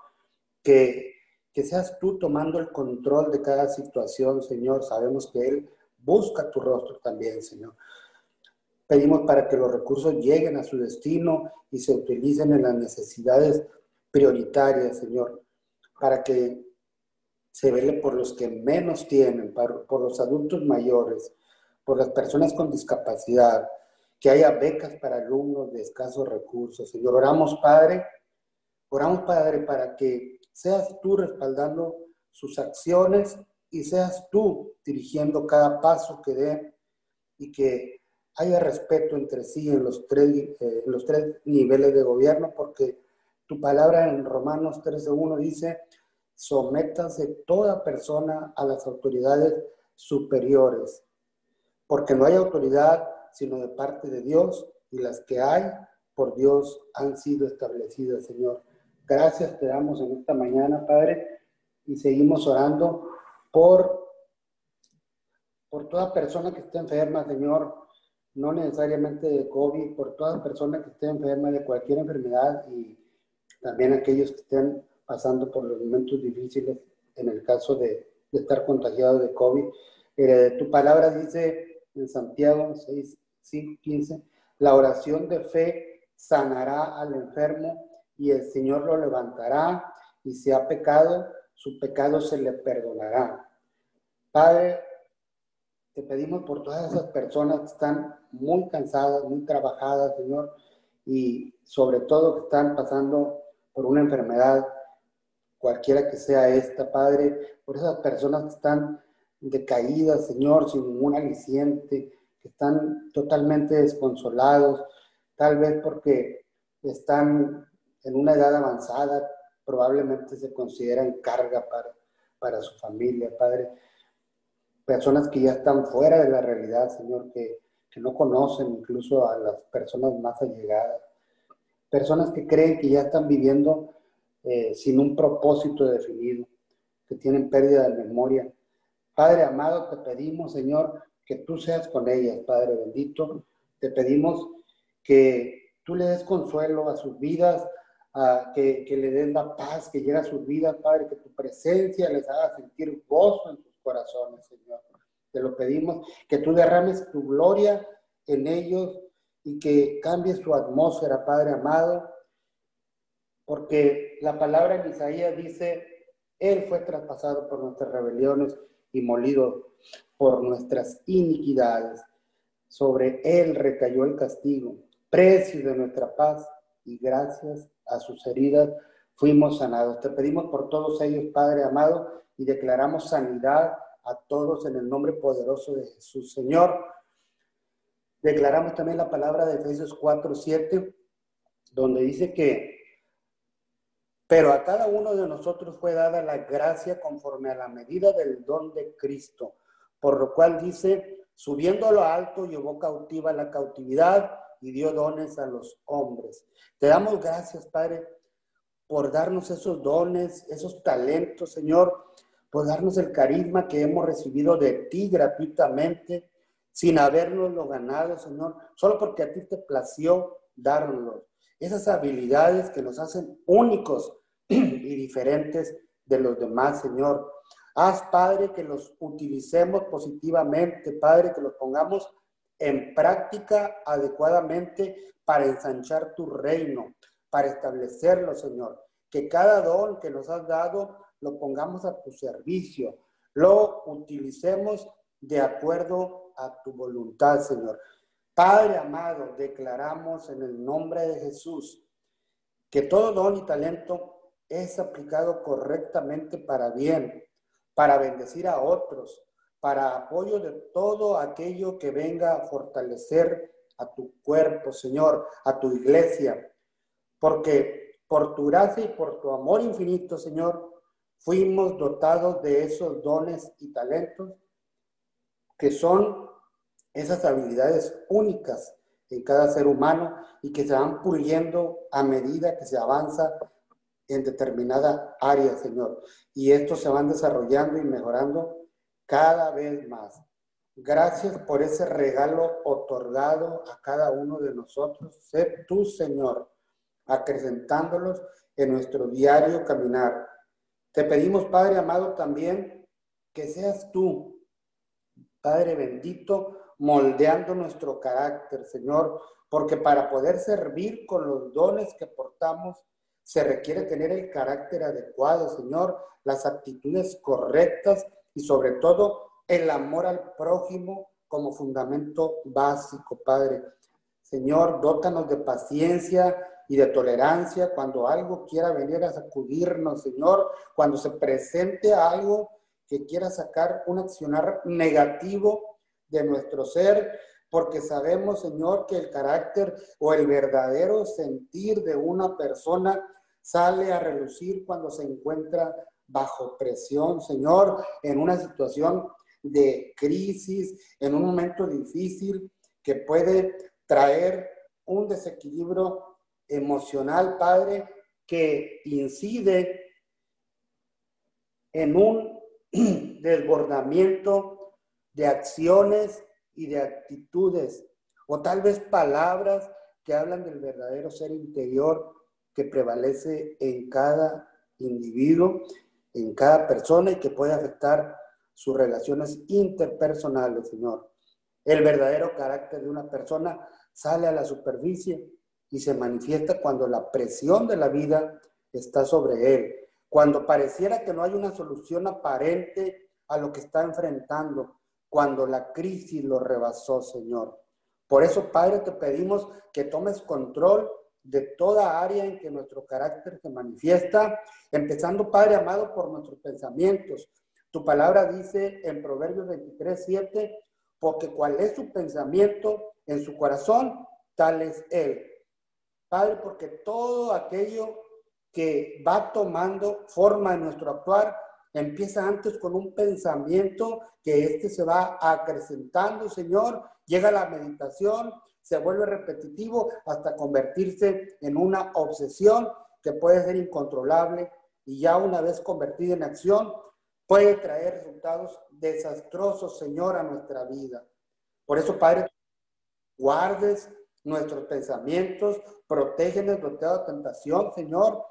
S2: que, que seas tú tomando el control de cada situación, Señor. Sabemos que Él busca tu rostro también, Señor. Pedimos para que los recursos lleguen a su destino y se utilicen en las necesidades prioritarias, Señor, para que se vele por los que menos tienen, por los adultos mayores, por las personas con discapacidad, que haya becas para alumnos de escasos recursos. Señor, oramos, Padre, oramos, Padre, para que seas tú respaldando sus acciones y seas tú dirigiendo cada paso que den y que haya respeto entre sí en los tres, eh, los tres niveles de gobierno, porque tu palabra en Romanos 13.1 dice, sométase toda persona a las autoridades superiores, porque no hay autoridad sino de parte de Dios y las que hay por Dios han sido establecidas, Señor. Gracias te damos en esta mañana, Padre, y seguimos orando por, por toda persona que esté enferma, Señor, no necesariamente de COVID, por toda persona que esté enferma de cualquier enfermedad y también aquellos que estén pasando por los momentos difíciles en el caso de, estar contagiado de COVID. Eh, tu palabra dice en Santiago 6, 15, la oración de fe sanará al enfermo y el Señor lo levantará y si ha pecado, su pecado se le perdonará. Padre, te pedimos por todas esas personas que están muy cansadas, muy trabajadas, Señor, y sobre todo que están pasando por una enfermedad cualquiera que sea esta, Padre, por esas personas que están decaídas, Señor, sin ningún aliciente, que están totalmente desconsolados, tal vez porque están en una edad avanzada, probablemente se consideran carga para, para su familia, Padre. Personas que ya están fuera de la realidad, Señor, que, no conocen incluso a las personas más allegadas. Personas que creen que ya están viviendo eh, sin un propósito definido, que tienen pérdida de memoria. Padre amado, te pedimos, Señor, que tú seas con ellas, Padre bendito. Te pedimos que tú le des consuelo a sus vidas, que, le den la paz que llega a sus vidas, Padre, que tu presencia les haga sentir gozo en sus corazones, Señor. Te lo pedimos, que tú derrames tu gloria en ellos y que cambies su atmósfera, Padre amado, porque la palabra en Isaías dice, Él fue traspasado por nuestras rebeliones y molido por nuestras iniquidades. Sobre Él recayó el castigo, precio de nuestra paz, y gracias a sus heridas fuimos sanados. Te pedimos por todos ellos, Padre amado, y declaramos sanidad a todos en el nombre poderoso de Jesús. Señor, declaramos también la palabra de Efesios 4, 7, donde dice que pero a cada uno de nosotros fue dada la gracia conforme a la medida del don de Cristo, por lo cual dice, subiendo a lo alto, llevó cautiva la cautividad y dio dones a los hombres. Te damos gracias, Padre, por darnos esos dones, esos talentos, Señor, por darnos el carisma que hemos recibido de ti gratuitamente, sin habernoslo ganado, Señor, solo porque a ti te plació darnos Esas habilidades que nos hacen únicos y diferentes de los demás, Señor. Haz, Padre, que los utilicemos positivamente, Padre, que los pongamos en práctica adecuadamente para ensanchar tu reino, para establecerlo, Señor. Que cada don que nos has dado lo pongamos a tu servicio, lo utilicemos de acuerdo a tu voluntad, Señor. Padre amado, declaramos en el nombre de Jesús que todo don y talento es aplicado correctamente para bien, para bendecir a otros, para apoyo de todo aquello que venga a fortalecer a tu cuerpo, Señor, a tu iglesia. Porque por tu gracia y por tu amor infinito, Señor, fuimos dotados de esos dones y talentos que son esas habilidades únicas en cada ser humano y que se van puliendo a medida que se avanza en determinada área, Señor. Y estos se van desarrollando y mejorando cada vez más. Gracias por ese regalo otorgado a cada uno de nosotros. Sé tú, Señor, acrecentándolos en nuestro diario caminar. Te pedimos, Padre amado, también que seas tú, Padre bendito, moldeando nuestro carácter, Señor, porque para poder servir con los dones que portamos, se requiere tener el carácter adecuado, Señor, las actitudes correctas y sobre todo el amor al prójimo como fundamento básico, Padre. Señor, dótanos de paciencia y de tolerancia cuando algo quiera venir a sacudirnos, Señor, cuando se presente algo que quiera sacar un accionar negativo de nuestro ser, porque sabemos, Señor, que el carácter o el verdadero sentir de una persona sale a relucir cuando se encuentra bajo presión, Señor, en una situación de crisis, en un momento difícil que puede traer un desequilibrio emocional, Padre, que incide en un desbordamiento de acciones y de actitudes, o tal vez palabras que hablan del verdadero ser interior que prevalece en cada individuo, en cada persona y que puede afectar sus relaciones interpersonales, Señor. El verdadero carácter de una persona sale a la superficie y se manifiesta cuando la presión de la vida está sobre él, cuando pareciera que no hay una solución aparente a lo que está enfrentando, cuando la crisis lo rebasó, Señor. Por eso, Padre, te pedimos que tomes control de toda área en que nuestro carácter se manifiesta, empezando, Padre amado, por nuestros pensamientos. Tu palabra dice en Proverbios 23, 7, porque cuál es su pensamiento en su corazón, tal es él. Padre, porque todo aquello que va tomando forma en nuestro actuar empieza antes con un pensamiento que este se va acrecentando, Señor, llega la meditación, se vuelve repetitivo hasta convertirse en una obsesión que puede ser incontrolable y ya una vez convertida en acción puede traer resultados desastrosos, Señor, a nuestra vida. Por eso, Padre, guardes nuestros pensamientos, protégenos de toda tentación, Señor,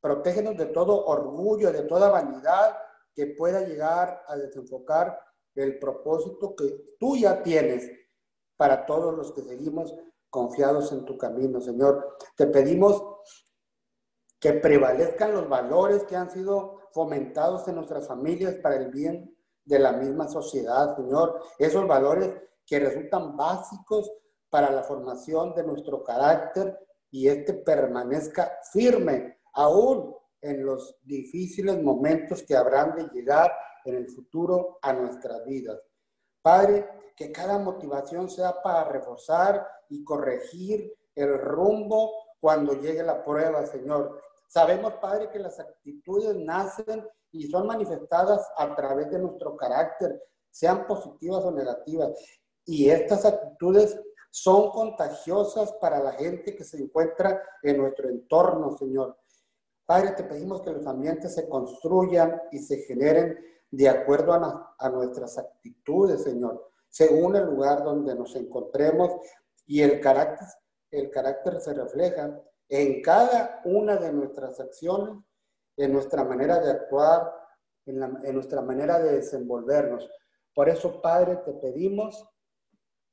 S2: protégenos de todo orgullo, de toda vanidad que pueda llegar a desenfocar el propósito que tú ya tienes para todos los que seguimos confiados en tu camino, Señor. Te pedimos que prevalezcan los valores que han sido fomentados en nuestras familias para el bien de la misma sociedad, Señor. Esos valores que resultan básicos para la formación de nuestro carácter y este permanezca firme aún en los difíciles momentos que habrán de llegar en el futuro a nuestras vidas. Padre, que cada motivación sea para reforzar y corregir el rumbo cuando llegue la prueba, Señor. Sabemos, Padre, que las actitudes nacen y son manifestadas a través de nuestro carácter, sean positivas o negativas. Y estas actitudes son contagiosas para la gente que se encuentra en nuestro entorno, Señor. Padre, te pedimos que los ambientes se construyan y se generen de acuerdo a, a nuestras actitudes, Señor, según el lugar donde nos encontremos y el carácter, el carácter se refleja en cada una de nuestras acciones, en nuestra manera de actuar, en, en nuestra manera de desenvolvernos. Por eso, Padre, te pedimos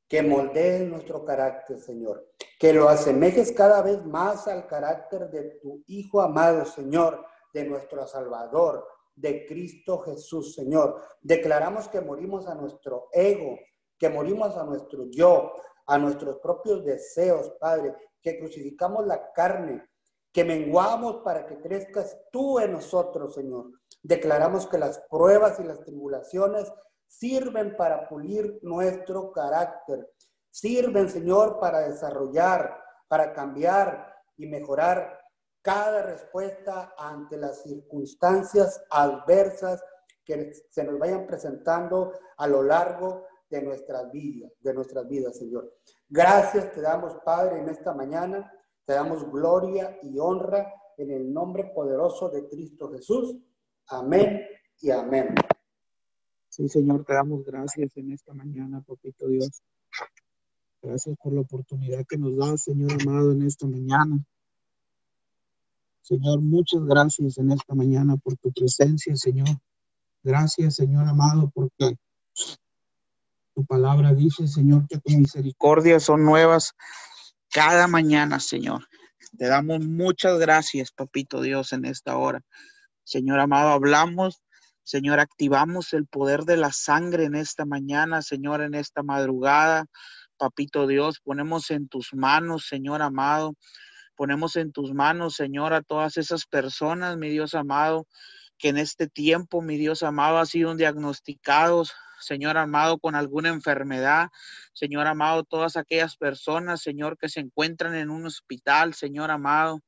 S2: que moldees nuestro carácter, Señor, que lo asemejes cada vez más al carácter de tu Hijo amado, Señor, de nuestro Salvador, de Cristo Jesús, Señor. Declaramos que morimos a nuestro ego, que morimos a nuestro yo, a nuestros propios deseos, Padre, que crucificamos la carne, que menguamos para que crezcas tú en nosotros, Señor. Declaramos que las pruebas y las tribulaciones sirven para pulir nuestro carácter, sirven, Señor, para desarrollar, para cambiar y mejorar cada respuesta ante las circunstancias adversas que se nos vayan presentando a lo largo de nuestras vidas, de nuestras vidas, Señor. Gracias te damos, Padre, en esta mañana. Te damos gloria y honra en el nombre poderoso de Cristo Jesús. Amén y amén.
S3: Sí, Señor, te damos gracias en esta mañana, papito Dios. Gracias por la oportunidad que nos da, Señor amado, en esta mañana. Señor, muchas gracias en esta mañana por tu presencia, Señor. Gracias, Señor amado, porque tu palabra dice, Señor, que tu misericordia son nuevas cada mañana, Señor. Te damos muchas gracias, papito Dios, en esta hora. Señor amado, hablamos Señor, activamos el poder de la sangre en esta mañana, Señor, en esta madrugada. Papito Dios, ponemos en tus manos, Señor amado. Ponemos en tus manos, Señor, a todas esas personas, mi Dios amado, que en este tiempo, mi Dios amado, han sido diagnosticados, Señor amado, con alguna enfermedad. Señor amado, todas aquellas personas, Señor, que se encuentran en un hospital, Señor amado.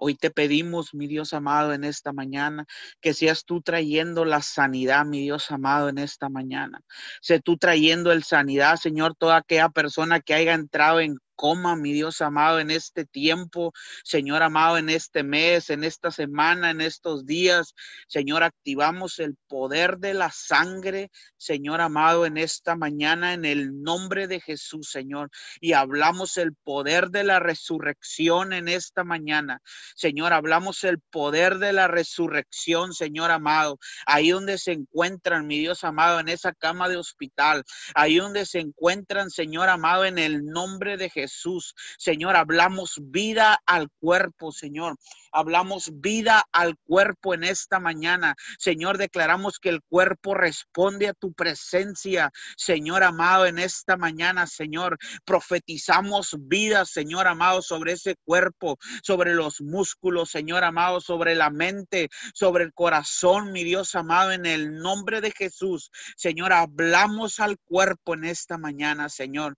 S3: Hoy te pedimos, mi Dios amado, en esta mañana, que seas tú trayendo la sanidad, mi Dios amado, en esta mañana. Sé tú trayendo el sanidad, Señor, toda aquella persona que haya entrado en coma, mi Dios amado, en este tiempo, Señor amado, en este mes, en esta semana, en estos días. Señor, activamos el poder de la sangre, Señor amado, en esta mañana, en el nombre de Jesús, Señor. Y hablamos el poder de la resurrección en esta mañana. Señor, hablamos el poder de la resurrección, Señor amado. Ahí donde se encuentran, mi Dios amado, en esa cama de hospital. Ahí donde se encuentran, Señor amado, en el nombre de Jesús. Jesús. Señor, hablamos vida al cuerpo, Señor. Hablamos vida al cuerpo en esta mañana. Señor, declaramos que el cuerpo responde a tu presencia, Señor amado, en esta mañana, Señor. Profetizamos vida, Señor amado, sobre ese cuerpo, sobre los músculos, Señor amado, sobre la mente, sobre el corazón, mi Dios amado, en el nombre de Jesús. Señor, hablamos al cuerpo en esta mañana, Señor.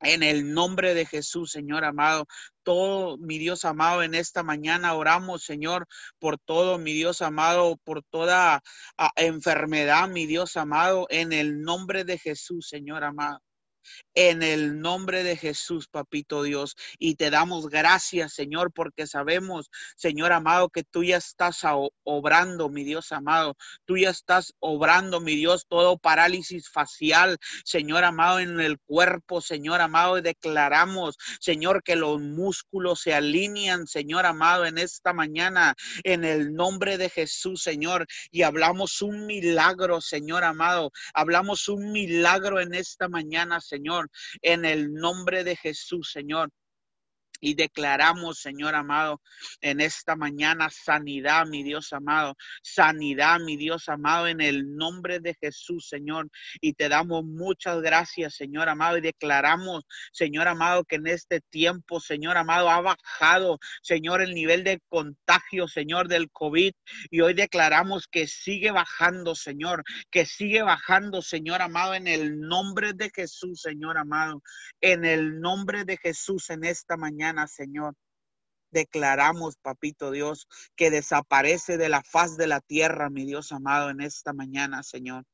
S3: En el nombre de Jesús, Señor amado, todo, mi Dios amado, en esta mañana oramos, Señor, por todo, mi Dios amado, por toda ah, enfermedad, mi Dios amado, en el nombre de Jesús, Señor amado en el nombre de Jesús, papito Dios. Y te damos gracias, Señor, porque sabemos, Señor amado, que tú ya estás obrando, mi Dios amado. Tú ya estás obrando, mi Dios, todo parálisis facial, Señor amado, en el cuerpo, Señor amado. Y declaramos, Señor, que los músculos se alinean, Señor amado, en esta mañana, en el nombre de Jesús, Señor. Y hablamos un milagro, Señor amado. Hablamos un milagro en esta mañana, Señor. Señor, en el nombre de Jesús, Señor. Y declaramos, Señor amado, en esta mañana sanidad, mi Dios amado, sanidad, mi Dios amado, en el nombre de Jesús, Señor. Y te damos muchas gracias, Señor amado, y declaramos, Señor amado, que en este tiempo, Señor amado, ha bajado, Señor, el nivel de contagio, Señor, del COVID. Y hoy declaramos que sigue bajando, Señor, que sigue bajando, Señor amado, en el nombre de Jesús, Señor amado, en el nombre de Jesús en esta mañana. Señor. Declaramos, papito Dios, que desaparece de la faz de la tierra, mi Dios amado, en esta mañana, Señor.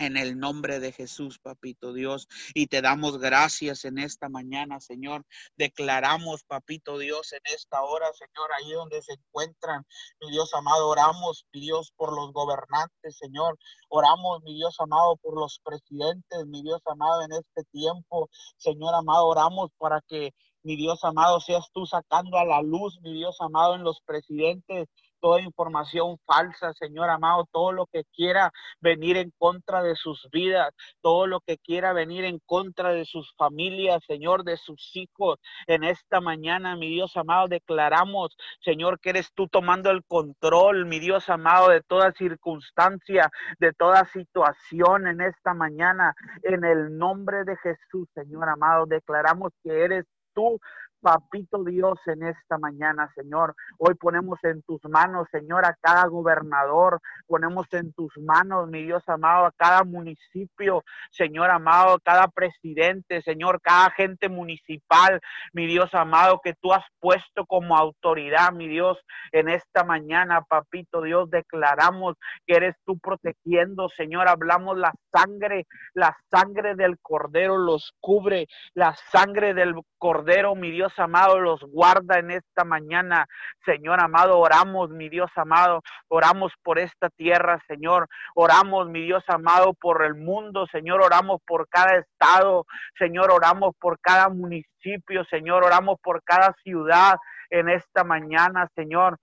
S3: en el nombre de Jesús, papito Dios. Y te damos gracias en esta mañana, Señor. Declaramos, papito Dios, en esta hora, Señor, ahí donde se encuentran, mi Dios amado, oramos, mi Dios, por los gobernantes, Señor. Oramos, mi Dios amado, por los presidentes, mi Dios amado, en este tiempo, Señor amado, oramos para que mi Dios amado, seas tú sacando a la luz, mi Dios amado, en los presidentes, toda información falsa, Señor amado, todo lo que quiera venir en contra de sus vidas, todo lo que quiera venir en contra de sus familias, Señor, de sus hijos. En esta mañana, mi Dios amado, declaramos, Señor, que eres tú tomando el control, mi Dios amado, de toda circunstancia, de toda situación en esta mañana. En el nombre de Jesús, Señor amado, declaramos que eres tú Papito Dios, en esta mañana, Señor. Hoy ponemos en tus manos, Señor, a cada gobernador. Ponemos en tus manos, mi Dios amado, a cada municipio, Señor amado, cada presidente, Señor, cada agente municipal, mi Dios amado, que tú has puesto como autoridad, mi Dios, en esta mañana, Papito Dios, declaramos que eres tú protegiendo, Señor. Hablamos la sangre, la sangre del cordero los cubre, la sangre del cordero, mi Dios amado, los guarda en esta mañana. Señor amado, oramos, mi Dios amado, oramos por esta tierra, Señor. Oramos, mi Dios amado, por el mundo, Señor. Oramos por cada estado, Señor. Oramos por cada municipio, Señor. Oramos por cada ciudad en esta mañana, Señor.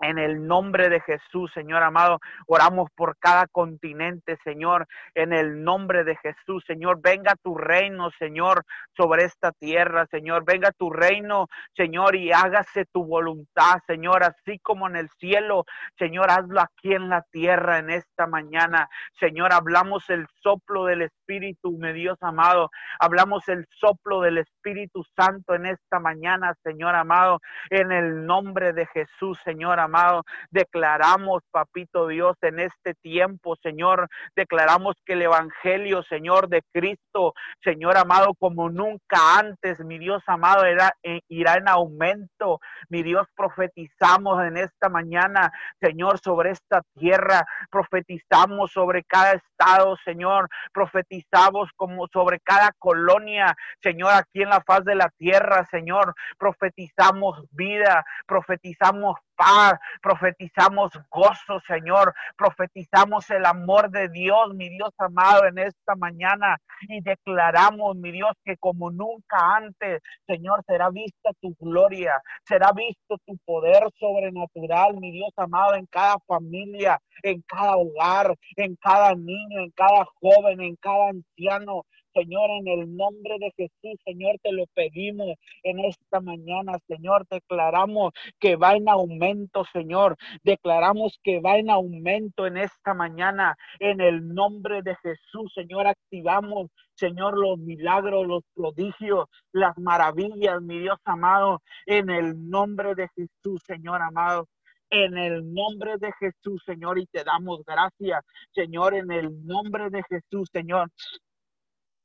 S3: En el nombre de Jesús, Señor amado, oramos por cada continente, Señor. En el nombre de Jesús, Señor, venga tu reino, Señor, sobre esta tierra, Señor. Venga tu reino, Señor, y hágase tu voluntad, Señor, así como en el cielo, Señor, hazlo aquí en la tierra en esta mañana. Señor, hablamos el soplo del Espíritu, mi Dios amado. Hablamos el soplo del Espíritu Santo en esta mañana, Señor amado, en el nombre de Jesús, Señor amado. Declaramos, papito Dios, en este tiempo, Señor, declaramos que el Evangelio, Señor, de Cristo, Señor amado, como nunca antes, mi Dios amado, era, eh, irá en aumento. Mi Dios, profetizamos en esta mañana, Señor, sobre esta tierra, profetizamos sobre cada estado, Señor, profetizamos como sobre cada colonia, Señor, aquí en la faz de la tierra, Señor, profetizamos vida, profetizamos paz, profetizamos gozo, Señor, profetizamos el amor de Dios, mi Dios amado, en esta mañana y declaramos, mi Dios, que como nunca antes, Señor, será vista tu gloria, será visto tu poder sobrenatural, mi Dios amado, en cada familia, en cada hogar, en cada niño, en cada joven, en cada anciano, Señor, en el nombre de Jesús, Señor, te lo pedimos en esta mañana, Señor, declaramos que va en aumento, Señor, declaramos que va en aumento en esta mañana, en el nombre de Jesús, Señor, activamos, Señor, los milagros, los prodigios, las maravillas, mi Dios amado, en el nombre de Jesús, Señor amado. En el nombre de Jesús, Señor, y te damos gracias, Señor, en el nombre de Jesús, Señor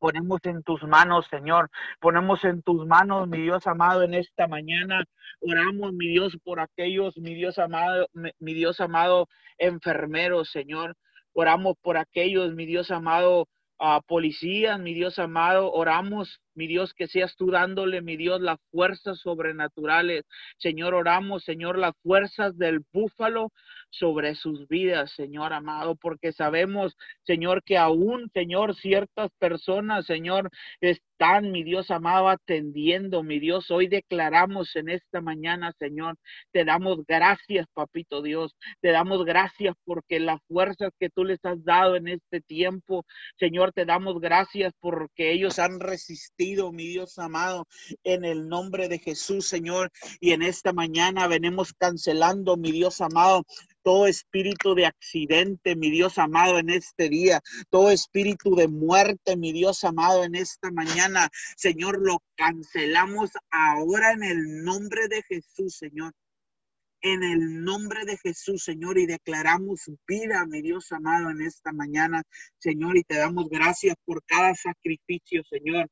S3: ponemos en tus manos, Señor. Ponemos en tus manos, mi Dios amado, en esta mañana. Oramos, mi Dios, por aquellos, mi Dios amado, mi Dios amado, enfermeros, Señor. Oramos por aquellos, mi Dios amado, a policías, mi Dios amado. Oramos, mi Dios, que seas tú dándole, mi Dios, las fuerzas sobrenaturales. Señor, oramos, Señor, las fuerzas del búfalo sobre sus vidas, Señor amado, porque sabemos, Señor, que aún, Señor, ciertas personas, Señor, están, mi Dios amado, atendiendo, mi Dios. Hoy declaramos en esta mañana, Señor, te damos gracias, papito Dios. Te damos gracias porque las fuerzas que tú les has dado en este tiempo, Señor, te damos gracias porque ellos han resistido, mi Dios amado, en el nombre de Jesús, Señor. Y en esta mañana venimos cancelando, mi Dios amado, todo espíritu de accidente, mi Dios amado, en este día, todo espíritu de muerte, mi Dios amado, en esta mañana, Señor, lo cancelamos ahora en el nombre de Jesús, Señor. En el nombre de Jesús, Señor, y declaramos vida, mi Dios amado, en esta mañana, Señor, y te damos gracias por cada sacrificio, Señor.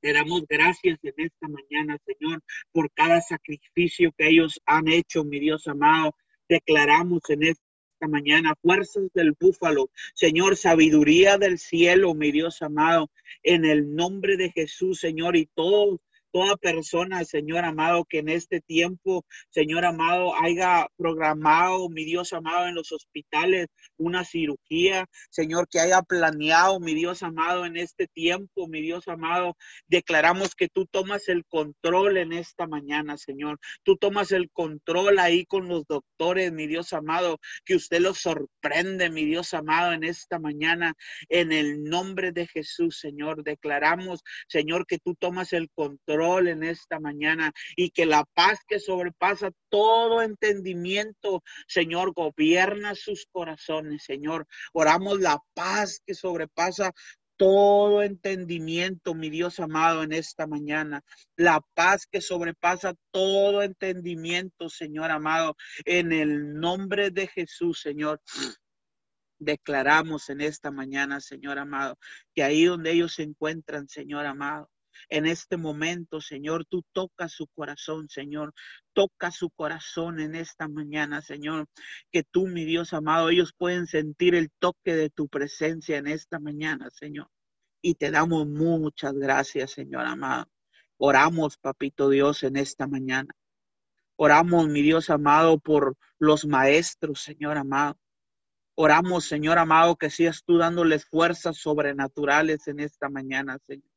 S3: Te damos gracias en esta mañana, Señor, por cada sacrificio que ellos han hecho, mi Dios amado. Declaramos en esta mañana, fuerzas del búfalo, Señor, sabiduría del cielo, mi Dios amado, en el nombre de Jesús, Señor, y todos toda persona, Señor amado, que en este tiempo, Señor amado, haya programado, mi Dios amado, en los hospitales una cirugía, Señor, que haya planeado, mi Dios amado, en este tiempo, mi Dios amado, declaramos que tú tomas el control en esta mañana, Señor. Tú tomas el control ahí con los doctores, mi Dios amado, que usted los sorprende, mi Dios amado, en esta mañana, en el nombre de Jesús, Señor. Declaramos, Señor, que tú tomas el control en esta mañana y que la paz que sobrepasa todo entendimiento, Señor, gobierna sus corazones, Señor. Oramos la paz que sobrepasa todo entendimiento, mi Dios amado, en esta mañana. La paz que sobrepasa todo entendimiento, Señor amado, en el nombre de Jesús, Señor. Declaramos en esta mañana, Señor amado, que ahí donde ellos se encuentran, Señor amado, en este momento, Señor, tú toca su corazón, Señor. Toca su corazón en esta mañana, Señor. Que tú, mi Dios amado, ellos pueden sentir el toque de tu presencia en esta mañana, Señor. Y te damos muchas gracias, Señor amado. Oramos, papito Dios, en esta mañana. Oramos, mi Dios amado, por los maestros, Señor amado. Oramos, Señor amado, que seas tú dándoles fuerzas sobrenaturales en esta mañana, Señor.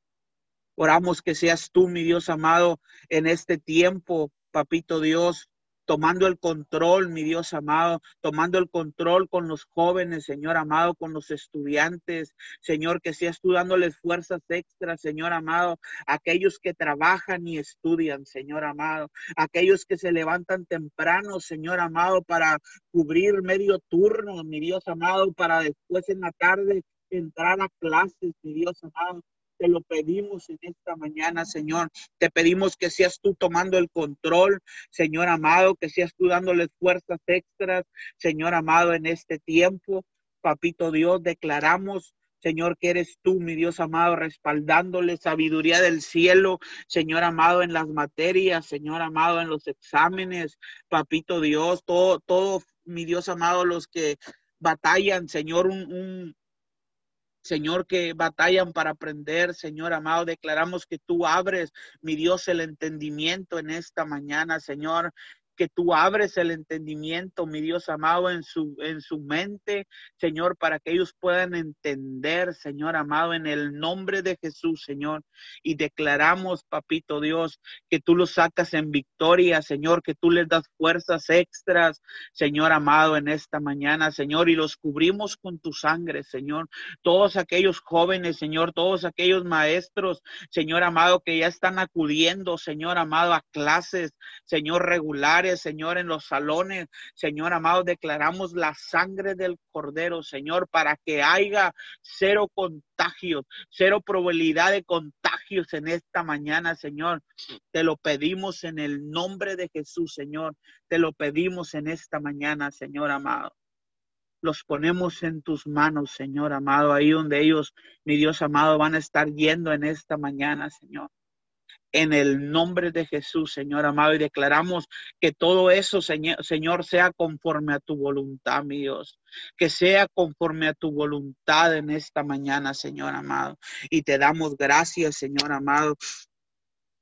S3: Oramos que seas tú, mi Dios amado, en este tiempo, papito Dios, tomando el control, mi Dios amado, tomando el control con los jóvenes, Señor amado, con los estudiantes, Señor, que seas tú dándoles fuerzas extras, Señor amado, aquellos que trabajan y estudian, Señor amado, aquellos que se levantan temprano, Señor amado, para cubrir medio turno, mi Dios amado, para después en la tarde entrar a clases, mi Dios amado. Te lo pedimos en esta mañana, Señor. Te pedimos que seas tú tomando el control, Señor amado, que seas tú dándoles fuerzas extras, Señor amado, en este tiempo. Papito Dios, declaramos Señor, que eres tú, mi Dios amado, respaldándole sabiduría del cielo, Señor amado, en las materias, Señor amado, en los exámenes, papito Dios, todo, todo, mi Dios amado, los que batallan, Señor, un, Señor, que batallan para aprender, Señor amado, declaramos que tú abres, mi Dios, el entendimiento en esta mañana, Señor, que tú abres el entendimiento, mi Dios amado, en su, en su mente, Señor, para que ellos puedan entender, Señor amado, en el nombre de Jesús, Señor. Y declaramos, papito Dios, que tú los sacas en victoria, Señor, que tú les das fuerzas extras, Señor amado, en esta mañana, Señor, y los cubrimos con tu sangre, Señor. Todos aquellos jóvenes, Señor, todos aquellos maestros, Señor amado, que ya están acudiendo, Señor amado, a clases, Señor, regulares Señor, en los salones. Señor amado, declaramos la sangre del Cordero, Señor, para que haya cero contagios, cero probabilidad de contagios en esta mañana, Señor. Te lo pedimos en el nombre de Jesús, Señor. Te lo pedimos en esta mañana, Señor amado los ponemos en tus manos, Señor amado, ahí donde ellos, mi Dios amado, van a estar yendo en esta mañana, Señor en el nombre de Jesús, Señor amado, y declaramos que todo eso, Señor, Señor, sea conforme a tu voluntad, mi Dios, que sea conforme a tu voluntad en esta mañana, Señor amado. Y te damos gracias, Señor amado,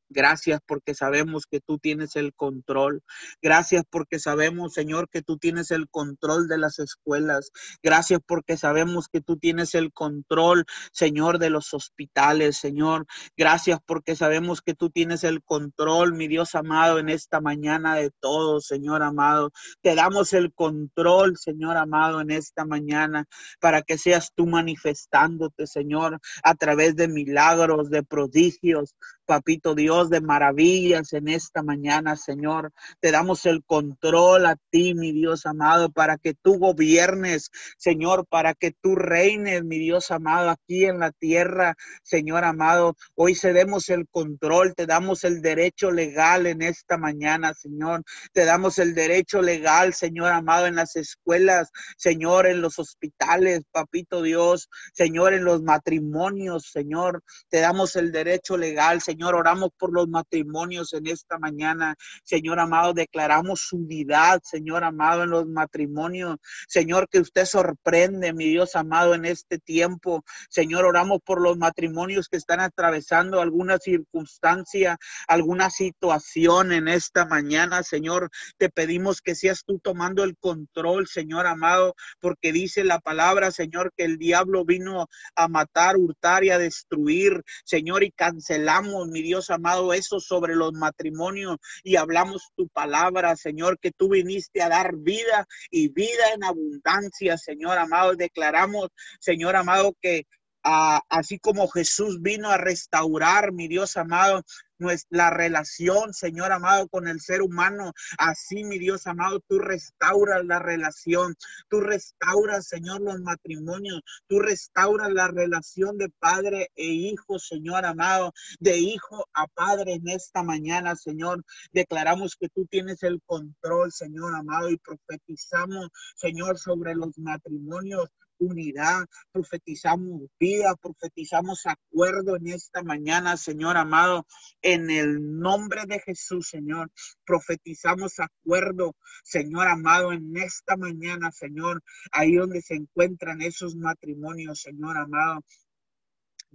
S3: Gracias porque sabemos que tú tienes el control. Gracias porque sabemos, Señor, que tú tienes el control de las escuelas. Gracias porque sabemos que tú tienes el control, Señor, de los hospitales, Señor. Gracias porque sabemos que tú tienes el control, mi Dios amado, en esta mañana de todo, Señor amado. Te damos el control, Señor amado, en esta mañana para que seas tú manifestándote, Señor, a través de milagros, de prodigios, papito Dios, de maravillas en esta mañana, Señor. Te damos el control a ti, mi Dios amado, para que tú gobiernes, Señor, para que tú reines, mi Dios amado, aquí en la tierra, Señor amado. Hoy cedemos el control, te damos el derecho legal en esta mañana, Señor. Te damos el derecho legal, Señor amado, en las escuelas, Señor, en los hospitales, papito Dios, Señor, en los matrimonios, Señor. Te damos el derecho legal, Señor Señor, oramos por los matrimonios en esta mañana. Señor amado, declaramos unidad, Señor amado, en los matrimonios. Señor, que usted sorprende, mi Dios amado, en este tiempo. Señor, oramos por los matrimonios que están atravesando alguna circunstancia, alguna situación en esta mañana. Señor, te pedimos que seas tú tomando el control, Señor amado, porque dice la palabra, Señor, que el diablo vino a matar, hurtar y a destruir, Señor, y cancelamos, mi Dios amado, eso sobre los matrimonios y hablamos tu palabra, Señor, que tú viniste a dar vida y vida en abundancia, Señor amado. Declaramos, Señor amado, que así como Jesús vino a restaurar, mi Dios amado, nuestra relación, Señor amado, con el ser humano. Así, mi Dios amado, tú restauras la relación, tú restauras, Señor, los matrimonios, tú restauras la relación de padre e hijo, Señor amado, de hijo a padre en esta mañana, Señor. Declaramos que tú tienes el control, Señor amado, y profetizamos, Señor, sobre los matrimonios unidad, profetizamos vida, profetizamos acuerdo en esta mañana, Señor amado, en el nombre de Jesús, Señor. Profetizamos acuerdo, Señor amado, en esta mañana, Señor, ahí donde se encuentran esos matrimonios, Señor amado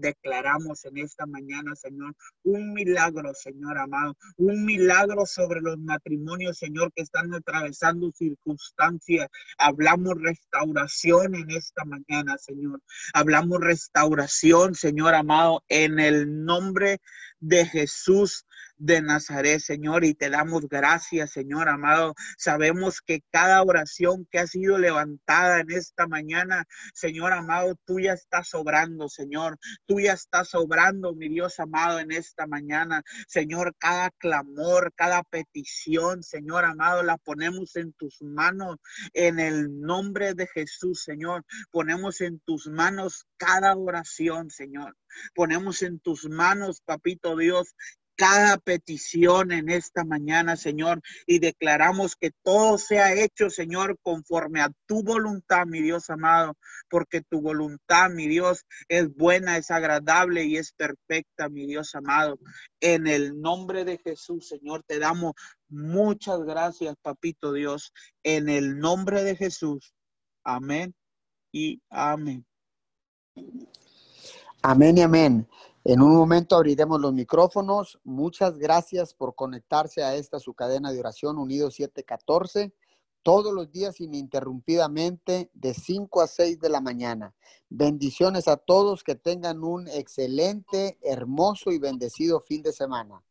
S3: declaramos en esta mañana, Señor, un milagro, Señor amado, un milagro sobre los matrimonios, Señor, que están atravesando circunstancias. Hablamos restauración en esta mañana, Señor. Hablamos restauración, Señor amado, en el nombre de Jesús de Nazaret, Señor, y te damos gracias, Señor amado. Sabemos que cada oración que ha sido levantada en esta mañana, Señor amado, tú ya estás obrando, Señor. Tú ya estás obrando, mi Dios amado, en esta mañana. Señor, cada clamor, cada petición, Señor amado, la ponemos en tus manos en el nombre de Jesús, Señor. Ponemos en tus manos cada oración, Señor. Ponemos en tus manos, papito Dios, cada petición en esta mañana, Señor, y declaramos que todo sea hecho, Señor, conforme a tu voluntad, mi Dios amado, porque tu voluntad, mi Dios, es buena, es agradable y es perfecta, mi Dios amado. En el nombre de Jesús, Señor, te damos muchas gracias, papito Dios, en el nombre de Jesús. Amén y amén.
S1: Amén y amén. En un momento abriremos los micrófonos. Muchas gracias por conectarse a esta su cadena de oración Unido 714 todos los días ininterrumpidamente de 5 a 6 de la mañana. Bendiciones a todos que tengan un excelente, hermoso y bendecido fin de semana.